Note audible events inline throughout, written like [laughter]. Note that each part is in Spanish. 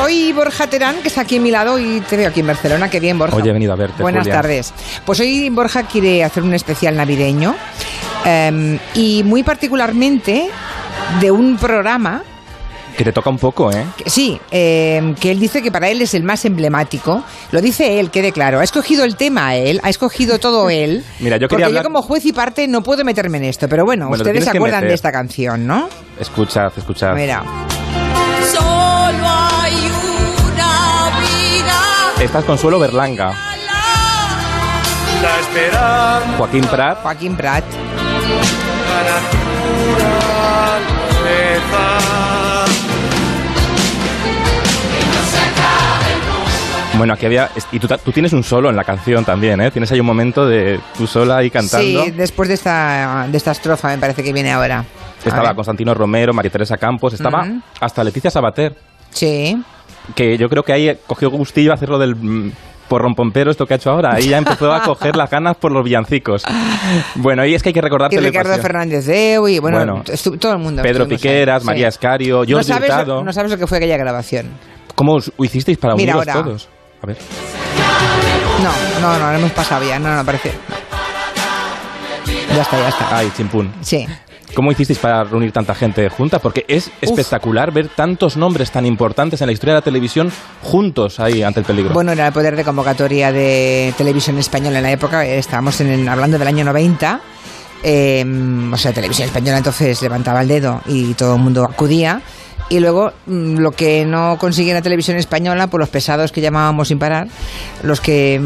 hoy Borja Terán, que está aquí a mi lado y te veo aquí en Barcelona, qué bien Borja. Hoy he venido a verte. Buenas Julia. tardes. Pues hoy Borja quiere hacer un especial navideño em, y muy particularmente de un programa Que te toca un poco, ¿eh? Sí, eh, que él dice que para él es el más emblemático. Lo dice él, quede claro. Ha escogido el tema él, ha escogido todo [laughs] él. Mira, yo porque quería hablar- yo como juez y parte no puedo meterme en esto. Pero bueno, Bueno, te ustedes se acuerdan de esta canción, ¿no? Escuchad, escuchad. Mira. Esta es Consuelo Berlanga. La esperanza Joaquín Prat. Joaquín Prat. Bueno, aquí había... Y tú, tienes un solo en la canción también, ¿eh? Tienes ahí un momento de tú sola ahí cantando. Sí, después de esta, de esta estrofa me parece que viene ahora. Estaba. Constantino Romero, María Teresa Campos, estaba hasta Leticia Sabater, Sí. Que yo creo que ahí cogió gustillo hacerlo del mm, porrón pompero, esto que ha hecho ahora. Ahí ya empezó a coger las ganas por los villancicos. Bueno, y es que hay que recordar Y Ricardo. Fernández Deu y bueno, todo el mundo. Pedro estuvimos ahí, Piqueras, sí. María Escario, Jordi no sabes, Hurtado. no sabes lo que fue aquella grabación. ¿Cómo os hicisteis para Mira uniros ahora. todos? A ver. No, no, no, lo hemos pasado ya. No, no, parece. no. Ya está, ya está. Ay, chimpún. Sí. ¿Cómo hicisteis para reunir tanta gente junta? Porque es espectacular ver tantos nombres tan importantes en la historia de la televisión juntos ahí ante el peligro. Bueno, era el poder de convocatoria de televisión española en la época. Estábamos en, hablando del año 90. eh, o sea, televisión española entonces levantaba el dedo y todo el mundo acudía. Y luego, mm, lo que no consigue la televisión española, pues los pesados que llamábamos sin parar, los que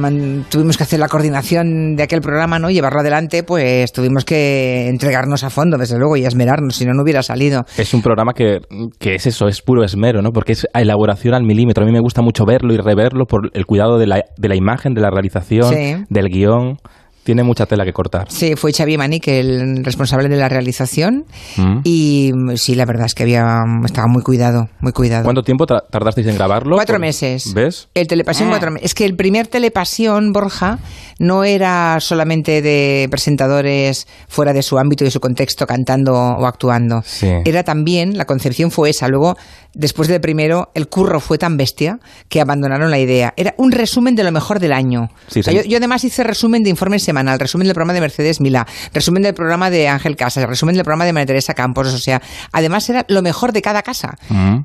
tuvimos que hacer la coordinación de aquel programa, ¿no? Llevarlo adelante, pues tuvimos que entregarnos a fondo, desde luego, y esmerarnos, si no, no hubiera salido. Es un programa que, que es eso, es puro esmero, ¿no? Porque es elaboración al milímetro. A mí me gusta mucho verlo y reverlo por el cuidado de la, de la imagen, de la realización, Sí. del guion. Tiene mucha tela que cortar. Sí, fue Xavi Manic el responsable de la realización. Mm. Y mm, sí, la verdad es que había estaba muy cuidado, muy cuidado. ¿Cuánto tiempo tra- tardasteis en grabarlo? Cuatro meses. ¿Ves? El Telepasión, cuatro meses. Es que el primer Telepasión, Borja, no era solamente de presentadores fuera de su ámbito y de su contexto cantando o actuando. Sí. Era también, la concepción fue esa. Luego, después del primero, el curro fue tan bestia que abandonaron la idea. Era un resumen de lo mejor del año. Sí, O sea, sí. yo, yo además hice resumen de informe semanal, resumen del programa de Mercedes Milá, resumen del programa de Ángel Casas, resumen del programa de María Teresa Campos. O sea, además era lo mejor de cada casa.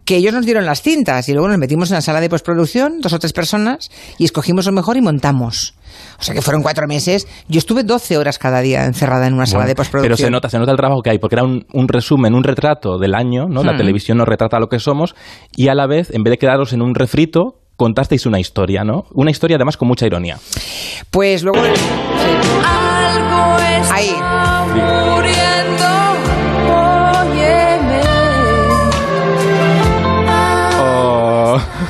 Que ellos nos dieron las cintas y luego nos metimos en la sala de postproducción, dos o tres personas, y escogimos lo mejor y montamos. O sea que fueron cuatro meses. Yo estuve 12 horas cada día encerrada en una sala Bueno, de postproducción. Pero se nota, se nota el trabajo que hay, porque era un, un resumen, un retrato del año, ¿no? La Hmm. televisión nos retrata lo que somos, y a la vez, en vez de quedaros en un refrito, contasteis una historia, ¿no? Una historia además con mucha ironía. Pues luego...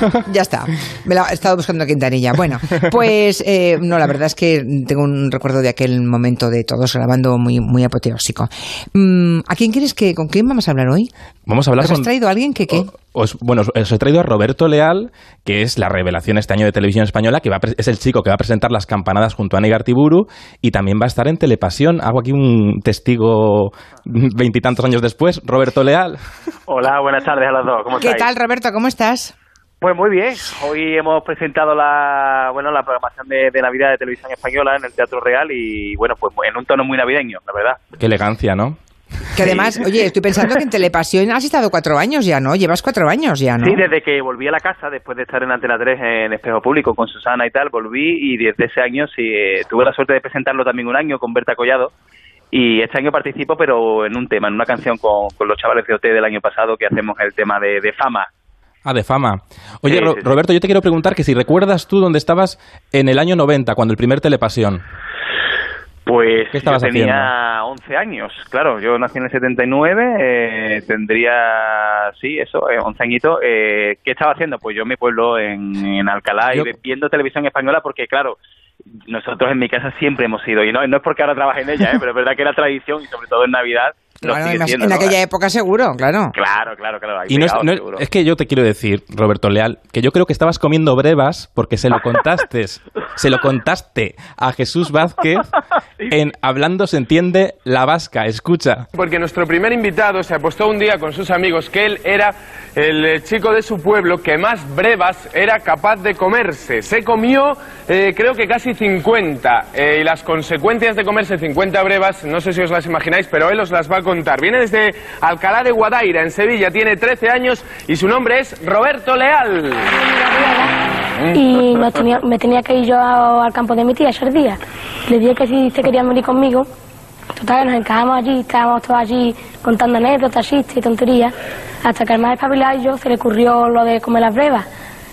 [laughs] Ya está. Me la he estado buscando Quintanilla. Bueno, pues eh, no, la verdad es que tengo un recuerdo de aquel momento de todos grabando muy, muy apoteósico. Mm, ¿A quién quieres que, con quién vamos a hablar hoy? Vamos a hablar ¿Os has con... traído a alguien que qué? Os, bueno, os- he traído a Roberto Leal, que es la revelación este año de televisión española, que va a es el chico que va a presentar las campanadas junto a Ana Igartiburu y también va a estar en Telepasión. Hago aquí un testigo veintitantos años después. Roberto Leal. Hola, buenas tardes a los dos. ¿Cómo ¿Qué estáis? tal, Roberto? ¿Cómo estás? Pues muy bien. Hoy hemos presentado la bueno la programación de, de Navidad de Televisión Española en el Teatro Real y bueno, pues en un tono muy navideño, la verdad. Qué elegancia, ¿no? Que además, oye, estoy pensando que en Telepasión has estado cuatro años ya, ¿no? Llevas cuatro años ya, ¿no? Sí, desde que volví a la casa, después de estar en Antena 3 en Espejo Público con Susana y tal, volví y desde ese año sí eh, tuve la suerte de presentarlo también un año con Berta Collado. Y este año participo, pero en un tema, en una canción con, con los chavales de OT del año pasado que hacemos el tema de, de fama. Ah, de fama. Oye, Sí, sí. Roberto, yo te quiero preguntar que si recuerdas tú dónde estabas en el año 90, cuando el primer Telepasión. Pues ¿Qué estabas yo tenía 11 años, claro, yo nací en el 79, eh, tendría, sí, eso, eh, 11 añitos. Eh, ¿Qué estaba haciendo? Pues yo en mi pueblo, en, en Alcalá, Yo- y viendo televisión española, porque claro, nosotros en mi casa siempre hemos ido, y no, no es porque ahora trabaje en ella, ¿eh? [laughs] pero es verdad que era tradición, y sobre todo en Navidad, lo Claro, sigue además, siendo, en ¿no? aquella época seguro, claro. Claro, claro, claro. Y no es, no es- es que yo te quiero decir, Roberto Leal, que yo creo que estabas comiendo brevas porque se lo contaste, [laughs] se lo contaste a Jesús Vázquez en Hablando se entiende la vasca. Escucha. Porque nuestro primer invitado se apostó un día con sus amigos que él era el eh, chico de su pueblo que más brevas era capaz de comerse. Se comió, eh, creo que casi 50. eh, y las consecuencias de comerse 50 brevas, no sé si os las imagináis, pero él os las va a contar. Viene desde Alcalá de Guadaira, en Sevilla, tiene 13 años y su nombre es Roberto Leal. y nos tenía- me tenía que ir yo al campo de mi tía esos días. Le dije que si se querían venir conmigo, total, nos encajamos allí, estábamos todos allí contando anécdotas, chistes y tonterías, hasta que al más espabilado y yo se le ocurrió lo de comer las brevas,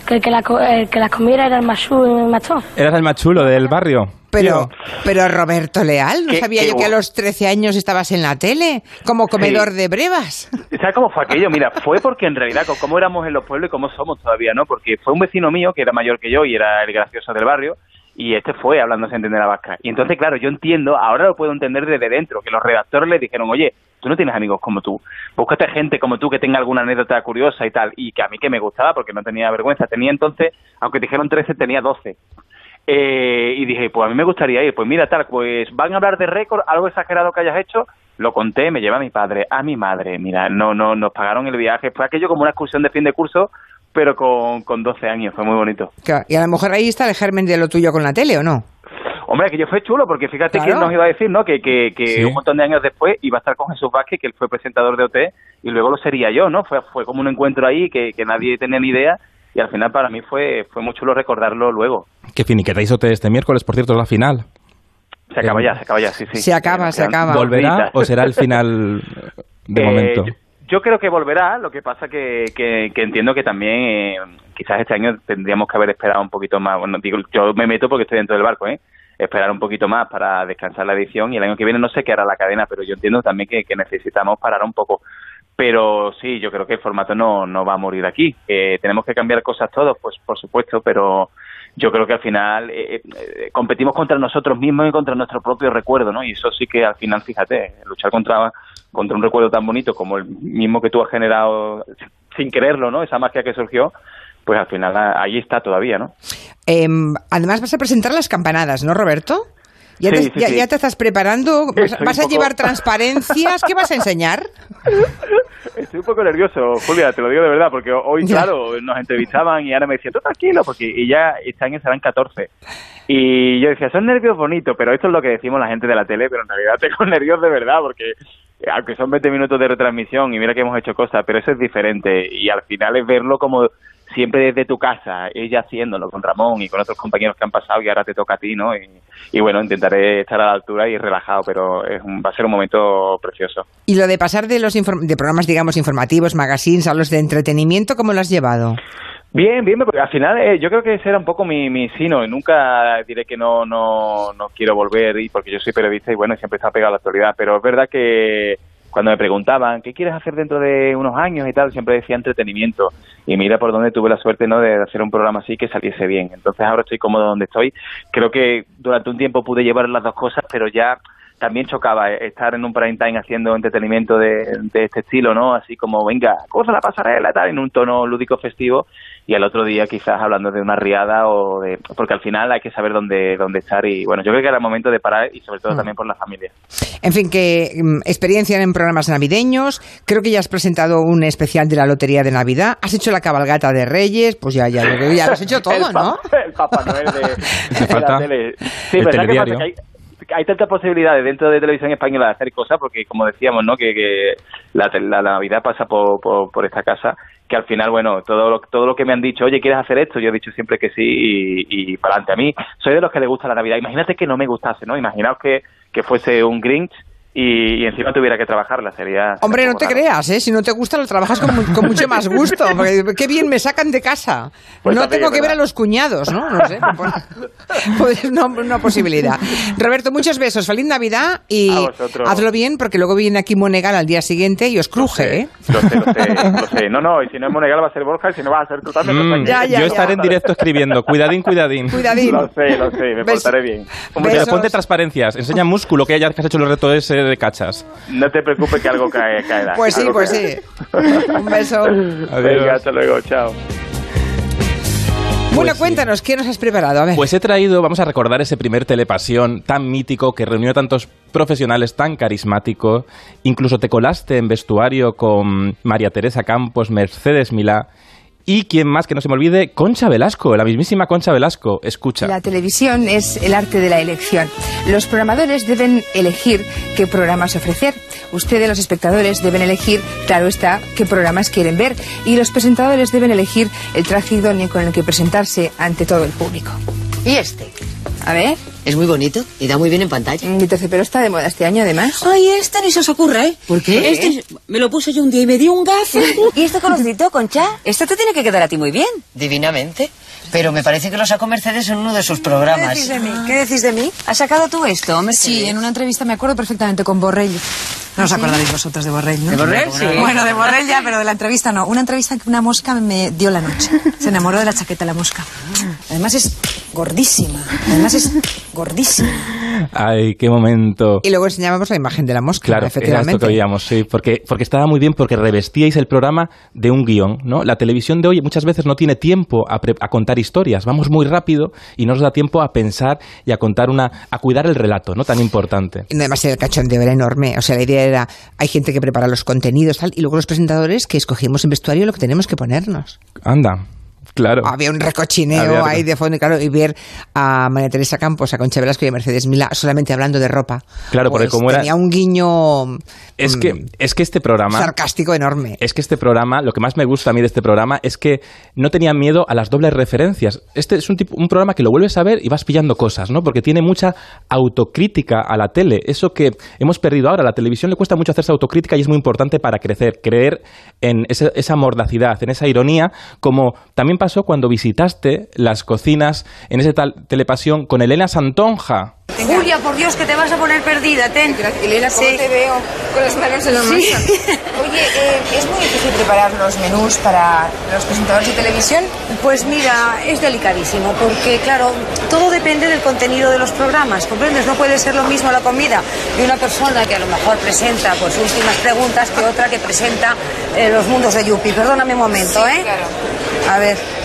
que el que, la, co- el que las comiera era el machú y el machón. Eras el más chulo del barrio. Pero, pero Roberto Leal, no Qué- sabía qué yo que a los 13 años estabas en la tele, como comedor de brevas. ¿Sabes cómo fue aquello? Mira, fue porque en realidad, cómo éramos en los pueblos y cómo somos todavía, ¿no? Porque fue un vecino mío que era mayor que yo y era el gracioso del barrio, y este fue hablando sin entender la vasca. Y entonces, claro, yo entiendo, ahora lo puedo entender desde dentro, que los redactores le dijeron, oye, tú no tienes amigos como tú, búscate gente como tú que tenga alguna anécdota curiosa y tal, y que a mí que me gustaba porque no tenía vergüenza. Tenía entonces, aunque dijeron 13, tenía 12. Eh, y dije, pues a mí me gustaría ir. Pues mira, tal, pues van a hablar de récord, algo exagerado que hayas hecho. Lo conté, me lleva a mi padre, a mi madre. Mira, no, no, nos pagaron el viaje. Fue aquello como una excursión de fin de curso, pero con, con 12 años. Fue muy bonito. Claro, Y a lo mejor ahí está el germen de lo tuyo con la tele, ¿o no? Hombre, aquello fue chulo, porque fíjate Claro. que nos iba a decir, ¿no? Que, que, que Sí. un montón de años después iba a estar con Jesús Vázquez, que él fue presentador de OT, y luego lo sería yo, ¿no? Fue, fue como un encuentro ahí que, que nadie tenía ni idea, y al final para mí fue, fue muy chulo recordarlo luego. Que finiquetáis este miércoles, por cierto, es la final. Se acaba ya, se acaba ya, sí, sí. Se acaba, se Quedan acaba. ¿Volverá o será el final de [laughs] Eh, momento? Yo, yo creo que volverá, lo que pasa que, que, que entiendo que también eh, quizás este año tendríamos que haber esperado un poquito más. Bueno, digo, yo me meto porque estoy dentro del barco, ¿eh? Esperar un poquito más para descansar la edición y el año que viene no sé qué hará la cadena, pero yo entiendo también que, que necesitamos parar un poco. Pero sí, yo creo que el formato no, no va a morir aquí. Eh, tenemos que cambiar cosas todos, pues por supuesto, pero yo creo que al final eh, eh, competimos contra nosotros mismos y contra nuestro propio recuerdo, ¿no? Y eso sí que al final, fíjate, luchar contra, contra un recuerdo tan bonito como el mismo que tú has generado sin quererlo, ¿no? Esa magia que surgió, pues al final ahí está todavía, ¿no? Em, además vas a presentar las campanadas, ¿no, Roberto? ¿Ya, Sí, te, sí, ya, sí. ya te estás preparando? [laughs] ¿Vas, a poco- llevar transparencias? ¿Qué vas a enseñar? [laughs] Estoy un poco nervioso, Julia, te lo digo de verdad, porque hoy, Ya. claro, nos entrevistaban y ahora me decían, tú tranquilo, porque y ya este año serán 14. Y yo decía, son nervios bonitos, pero esto es lo que decimos la gente de la tele, pero en realidad [laughs] tengo nervios de verdad, porque eh, aunque son 20 minutos de retransmisión y mira que hemos hecho cosas, pero eso es diferente y al final es verlo como siempre desde tu casa, ella haciéndolo con Ramón y con otros compañeros que han pasado y ahora te toca a ti, ¿no? Y, y bueno, intentaré estar a la altura y relajado, pero es un- va a ser un momento precioso. Y lo de pasar de los de programas, digamos, informativos, magazines, a los de entretenimiento, ¿cómo lo has llevado? Bien, bien, porque al final eh, yo creo que ese era un poco mi, mi sino y nunca diré que no, no, no quiero volver y porque yo soy periodista y bueno, siempre está pegado a la actualidad, pero es verdad que cuando me preguntaban qué quieres hacer dentro de unos años y tal, siempre decía entretenimiento y mira por dónde tuve la suerte no de hacer un programa así que saliese bien. Entonces ahora estoy cómodo donde estoy. Creo que durante un tiempo pude llevar las dos cosas, pero ya también chocaba eh, estar en un prime time haciendo entretenimiento de, de este estilo, ¿no? Así como, venga, cosa la pasarela, tal, en un tono lúdico festivo y al otro día quizás hablando de una riada o de... Porque al final hay que saber dónde, dónde estar y bueno, yo creo que era el momento de parar y sobre todo también por la familia. En fin, que mm, experiencia en programas navideños. Creo que ya has presentado un especial de la Lotería de Navidad. Has hecho la cabalgata de Reyes. Pues ya, ya, ya, ya lo has hecho todo, el ¿no? pa- El Papá Noel de, [laughs] de falta la tele. Sí, el ¿verdad que pasa? Que hay, hay tantas posibilidades dentro de televisión española de hacer cosas, porque como decíamos, ¿no? Que, que la, la Navidad pasa por, por, esta casa, que al final, bueno, todo lo, todo lo que me han dicho, oye, ¿quieres hacer esto? Yo he dicho siempre que sí y, y para adelante. A mí soy de los que le gusta la Navidad. Imagínate que no me gustase, ¿no? Imaginaos que, que fuese un Grinch y, y encima tuviera que trabajarla, sería... sería Hombre, no te raro. creas, ¿eh? Si no te gusta, lo trabajas con, con mucho más gusto. Porque qué bien me sacan de casa. Pues no también tengo que ver a los cuñados, ¿no? No sé. [laughs] Pues una, una posibilidad. Roberto, muchos besos. Feliz Navidad y hazlo bien porque luego viene aquí Monegal al día siguiente y os cruje, ¿eh? Lo sé, lo sé, lo sé. No, no, y si no es Monegal va a ser Borja y si no va a ser tú también. Mm, sea que- Ya, ya, yo ya. estaré en directo escribiendo. Cuidadín, cuidadín. Cuidadín. Lo sé, lo sé, me Beso. portaré bien. Pero ponte transparencias. Enseña músculo que hayas que has hecho el reto ese de cachas. No te preocupes que algo cae, caerá. Pues sí, pues caerá. sí. Un beso. Venga, hasta luego, chao. Bueno, sí. cuéntanos, ¿qué nos has preparado? A ver. Pues he traído, vamos a recordar ese primer telepasión tan mítico que reunió a tantos profesionales tan carismáticos. Incluso te colaste en vestuario con María Teresa Campos, Mercedes Milá. Y quien más que no se me olvide, Concha Velasco, la mismísima Concha Velasco. Escucha. La televisión es el arte de la elección. Los programadores deben elegir qué programas ofrecer. Ustedes, los espectadores, deben elegir, claro está, qué programas quieren ver. Y los presentadores deben elegir el traje idóneo con el que presentarse ante todo el público. ¿Y este? A ver, Es muy bonito y da muy bien en pantalla. mi terciopelo está de moda este año, además. Ay, este ni se os ocurra, ¿eh? ¿Por qué? Este me lo puse yo un día y me dio un gafe. [laughs] ¿Y este colorcito, Concha? Esto te tiene que quedar a ti muy bien. Divinamente. Pero me parece que lo sacó Mercedes en uno de sus programas. ¿Qué decís de mí? ¿Qué decís de mí? ¿Has sacado tú esto, Mercedes? Sí, en una entrevista me acuerdo perfectamente con Borrell. No os acordaréis vosotros de Borrell, ¿no? ¿De Borrell? Sí. Bueno, de Borrell ya, pero de la entrevista no. Una entrevista en que una mosca me dio la noche. Se enamoró de la chaqueta la mosca. Además es gordísima. Además es gordísima. Ay, qué momento. Y luego enseñábamos la imagen de la mosca, Claro, era esto efectivamente. que oíamos, sí, porque, porque estaba muy bien, porque revestíais el programa de un guion, ¿no? La televisión de hoy muchas veces no tiene tiempo a, pre- a contar historias, vamos muy rápido y no nos da tiempo a pensar y a contar una, a cuidar el relato, ¿no? Tan importante. Y además el cachondeo era enorme. O sea, la idea era, hay gente que prepara los contenidos tal, y luego los presentadores que escogimos en vestuario lo que tenemos que ponernos. Anda, claro. Había un recochineo Había- ahí de fondo, y claro, y ver a María Teresa Campos, a Concha Velasco y a Mercedes Milá solamente hablando de ropa. Claro, porque Pues como era- Tenía un guiño Es mm, que, es que este programa... sarcástico enorme. Es que este programa, lo que más me gusta a mí de este programa es que no tenía miedo a las dobles referencias. Este es un, tipo, un programa que lo vuelves a ver y vas pillando cosas, ¿no? Porque tiene mucha autocrítica a la tele. Eso que hemos perdido ahora. A la televisión le cuesta mucho hacerse autocrítica y es muy importante para crecer. Creer en ese- esa mordacidad, en esa ironía, como también pasó cuando visitaste las cocinas en ese tal telepasión con Elena Santonja. Julia, por Dios, que te vas a poner perdida, ten. Elena, ¿cómo Sí. te veo? Con las manos en la masa. Sí. Oye, eh, ¿es muy difícil preparar los menús para los presentadores de televisión? Pues mira, es delicadísimo, porque claro, todo depende del contenido de los programas, ¿comprendes? No puede ser lo mismo la comida de una persona que a lo mejor presenta pues últimas preguntas que otra que presenta eh, los mundos de Yupi. Perdóname un momento, Sí, ¿eh? claro. A ver.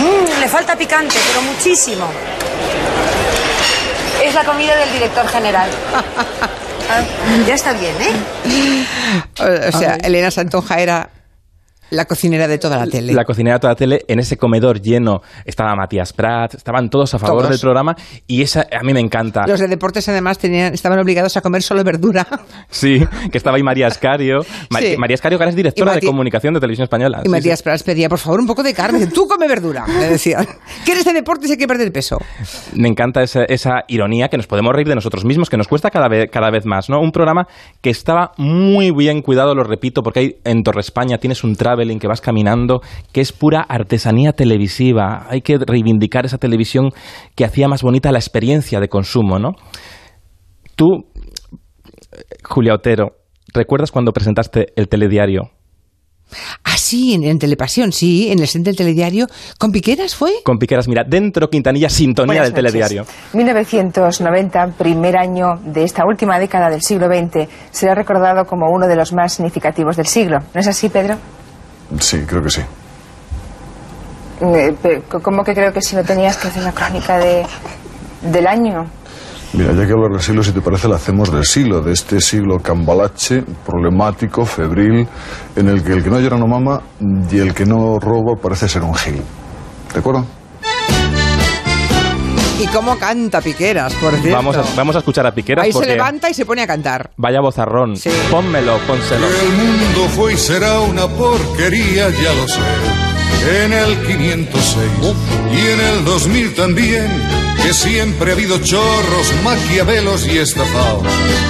Mm, le falta picante, pero muchísimo. Es la comida del director general. [laughs] Ah, ya está bien, ¿eh? O, o sea, Elena Santonja era la cocinera de toda la tele. La cocinera de toda la tele, en ese comedor lleno, estaba Matías Prat, estaban todos a favor Todos. del programa y esa a mí me encanta. Los de deportes además tenían, estaban obligados a comer solo verdura. [laughs] Sí, que estaba ahí María Escario. Sí. María Escario, que ahora es directora de comunicación de televisión española. Y Sí, Matías sí. Prats pedía, por favor, un poco de carne. Tú come verdura, le decían. [laughs] ¿Quieres de deportes y hay que perder peso? Me encanta esa, esa ironía que nos podemos reír de nosotros mismos, que nos cuesta cada vez, cada vez más, ¿no? Un programa que estaba muy bien cuidado, lo repito, porque hay, en Torre España tienes un traveling que vas caminando, que es pura artesanía televisiva. Hay que reivindicar esa televisión que hacía más bonita la experiencia de consumo, ¿no? Tú, Julia Otero, ¿recuerdas cuando presentaste el telediario? Ah, sí, en, en Telepasión, sí, en el set del telediario. ¿Con Piqueras fue? Con Piqueras, mira, dentro Quintanilla, sintonía Buenas del noches. telediario. 1990, primer año de esta última década del siglo XX, será recordado como uno de los más significativos del siglo. ¿No es así, Pedro? Sí, creo que sí. Eh, ¿Cómo que creo que si no tenías que hacer la crónica de, del año? Mira, ya que hablar del siglo, si te parece, la hacemos del siglo, de este siglo cambalache, problemático, febril, en el que el que no llora no mama y el que no roba parece ser un gil. ¿De acuerdo? ¿Y cómo canta Piqueras, por cierto? Vamos a, vamos a escuchar a Piqueras Ahí se porque levanta y se pone a cantar. vaya vozarrón. Pónmelo, pónselo. El mundo fue y será una porquería, ya lo sé. En el 506 y en el 2000 también, que siempre ha habido chorros, maquiavelos y estafados,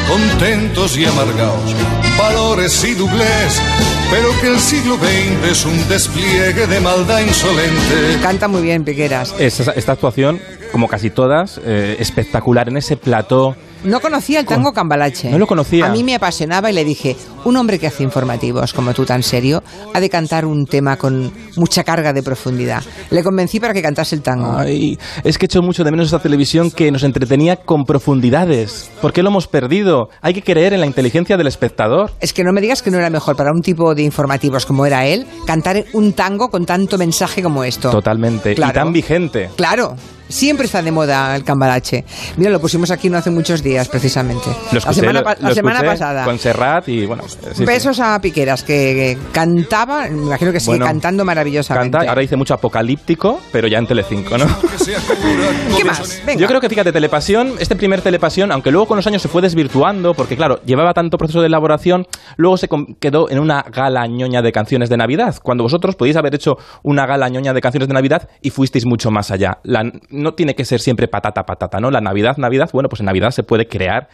contentos y amargados, valores y doblez, pero que el siglo XX es un despliegue de maldad insolente. Canta muy bien Piqueras. Esta, esta actuación, como casi todas, eh, espectacular en ese plató no conocía el tango cambalache. No lo conocía. A mí me apasionaba y le dije, un hombre que hace informativos como tú tan serio, ha de cantar un tema con mucha carga de profundidad. Le convencí para que cantase el tango. Ay, es que echo mucho de menos esa televisión que nos entretenía con profundidades. ¿Por qué lo hemos perdido? Hay que creer en la inteligencia del espectador. Es que no me digas que no era mejor para un tipo de informativos como era él cantar un tango con tanto mensaje como esto. Totalmente. Claro. Y tan vigente. Claro. Siempre está de moda el cambalache. Mira, lo pusimos aquí no hace muchos días, precisamente. Lo escuché, la semana, lo- la semana pasada. Con Serrat y bueno. Sí, sí. Besos a Piqueras, que, cantaba, me imagino que sigue Bueno, cantando maravillosamente. Canta, ahora dice mucho apocalíptico, pero ya en Telecinco, ¿no? [laughs] ¿Qué más? Venga. Yo creo que, fíjate, Telepasión, este primer Telepasión, aunque luego con los años se fue desvirtuando, porque claro, llevaba tanto proceso de elaboración, luego se quedó en una gala ñoña de canciones de Navidad, cuando vosotros podéis haber hecho una gala ñoña de canciones de Navidad y fuisteis mucho más allá. La- no tiene que ser siempre patata, patata, ¿no? La Navidad, Navidad, bueno, pues en Navidad se puede crear,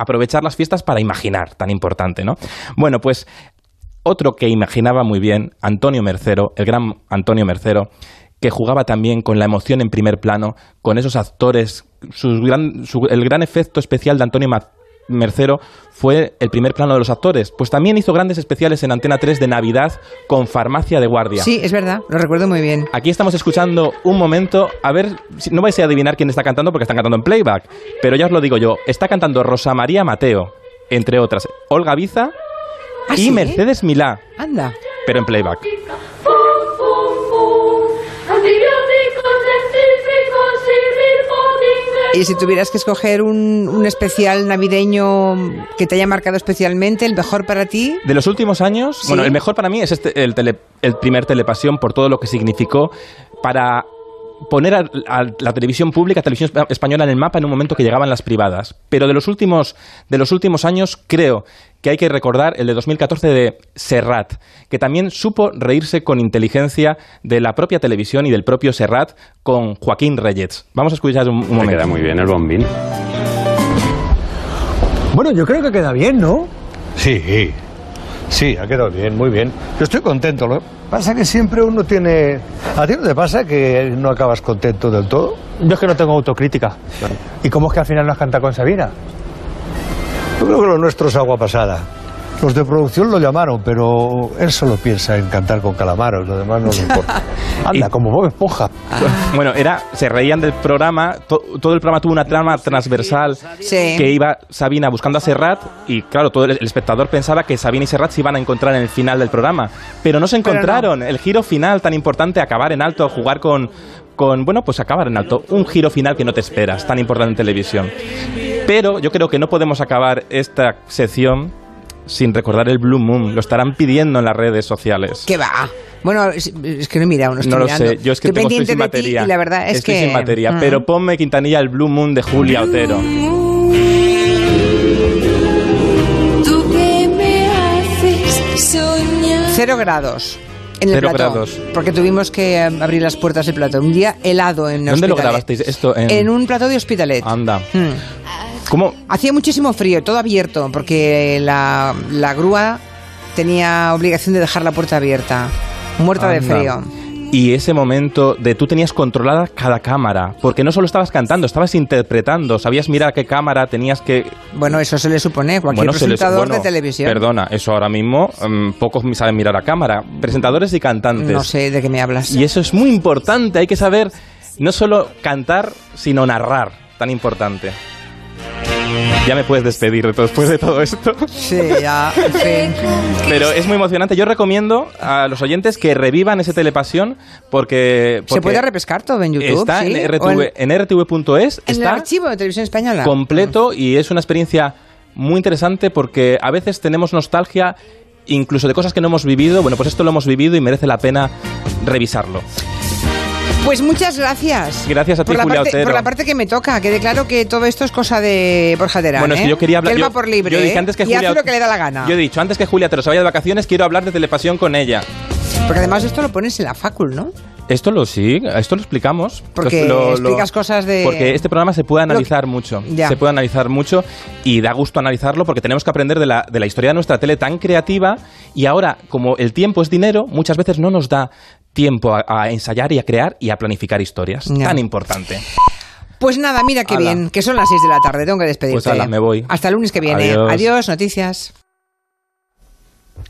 aprovechar las fiestas para imaginar, tan importante, ¿no? Bueno, pues otro que imaginaba muy bien, Antonio Mercero, el gran Antonio Mercero, que jugaba también con la emoción en primer plano, con esos actores. Gran- el gran efecto especial de Antonio Mercero fue el primer plano de los actores. Pues también hizo grandes especiales en Antena 3 de Navidad con Farmacia de Guardia. Sí, es verdad, lo recuerdo muy bien. Aquí estamos escuchando un momento, a ver, no vais a adivinar quién está cantando porque están cantando en playback, pero ya os lo digo yo, está cantando Rosa María Mateo, entre otras, Olga Biza ¿Ah, y sí? Mercedes Milá, Anda. pero en playback. Y si tuvieras que escoger un, un especial navideño que te haya marcado especialmente, el mejor para ti, De los últimos años, Sí. bueno, el mejor para mí es este, el, tele- el primer Telepasión por todo lo que significó para poner a, a la televisión pública, televisión espa- española en el mapa en un momento que llegaban las privadas. Pero de los últimos, de los últimos años creo que hay que recordar el de 2014 de Serrat, que también supo reírse con inteligencia de la propia televisión y del propio Serrat con Joaquín Reyes. Vamos a escuchar un, un momento. queda muy bien el bombín. Bueno, yo creo que queda bien, ¿no? Sí, sí, ha quedado bien, muy bien. Yo estoy contento. Lo que pasa que siempre uno tiene... ¿A ti no te pasa que no acabas contento del todo? Yo es que no tengo autocrítica. ¿Y cómo es que al final no has cantado con Sabina? Yo creo que lo nuestro es agua pasada. Los de producción lo llamaron, pero él solo piensa en cantar con calamaros, lo demás no le importa. [laughs] Anda, como Bob Esponja. [laughs] Bueno, era, se reían del programa, to- todo el programa tuvo una trama transversal Sí. que iba Sabina buscando a Serrat y claro, todo el, el espectador pensaba que Sabina y Serrat se iban a encontrar en el final del programa, pero no se no. encontraron. El giro final tan importante, acabar en alto, jugar con, con, bueno, pues acabar en alto, un giro final que no te esperas, tan importante en televisión. Pero yo creo que no podemos acabar esta sección sin recordar el Blue Moon, lo estarán pidiendo en las redes sociales. ¿qué va? Bueno, es, es que no he mirado, no estoy No lo mirando. sé, yo es que estoy tengo, estoy sin de ti y la verdad es estoy que... sin batería, Mm. pero ponme Quintanilla el Blue Moon de Julia Otero. Tú que me haces soñar. Cero grados. En el Cero plató, grados. Porque tuvimos que eh, abrir las puertas del plató. Un día helado en ¿Dónde lo Hospitalet. grabasteis esto? En, En un plató de Hospitalet. Anda. Hmm. ¿Cómo? Hacía muchísimo frío, todo abierto, porque la, la grúa tenía obligación de dejar la puerta abierta. Muerta de frío. Y ese momento de tú tenías controlada cada cámara, porque no solo estabas cantando, estabas interpretando, sabías mirar a qué cámara tenías que... Bueno, eso se le supone cualquier Bueno, les- presentador bueno, de televisión. Perdona, eso ahora mismo mm, pocos saben mirar a cámara. Presentadores y cantantes. No sé de qué me hablas. Y eso es muy importante, hay que saber no solo cantar, sino narrar, tan importante. Ya me puedes despedir después de todo esto. Sí, ya, en fin. Pero es muy emocionante. Yo recomiendo a los oyentes que revivan ese telepasión porque, ¿Se puede repescar todo en YouTube? está sí? en, ¿O RTV, en rtv.es. en el Está archivo de televisión española. completo y es una experiencia muy interesante porque a veces tenemos nostalgia incluso de cosas que no hemos vivido. Bueno, pues esto lo hemos vivido y merece la pena revisarlo. Pues muchas gracias. Gracias a ti, por la, Julia parte, Otero. por la parte que me toca. Quede claro que todo esto es cosa de Borja Terán, Bueno, es que ¿eh? yo quería hablar- él yo- va por libre, yo dije ¿eh? antes que y Julia- hace lo que le da la gana. Yo he dicho, antes que Julia Otero se vaya de vacaciones, quiero hablar de telepasión con ella. Porque además esto lo pones en la facul, ¿no? Esto lo sí, esto lo explicamos. Porque Lo- lo- explicas cosas de... Porque este programa se puede analizar mucho. Ya. Se puede analizar mucho y da gusto analizarlo porque tenemos que aprender de la, de la historia de nuestra tele tan creativa y ahora, como el tiempo es dinero, muchas veces no nos da tiempo a, a ensayar y a crear y a planificar historias. Tan importante. Pues nada, mira qué bien, que son las 6 de la tarde, tengo que despedirte. Pues me voy. Hasta el lunes que viene. Adiós. Adiós noticias.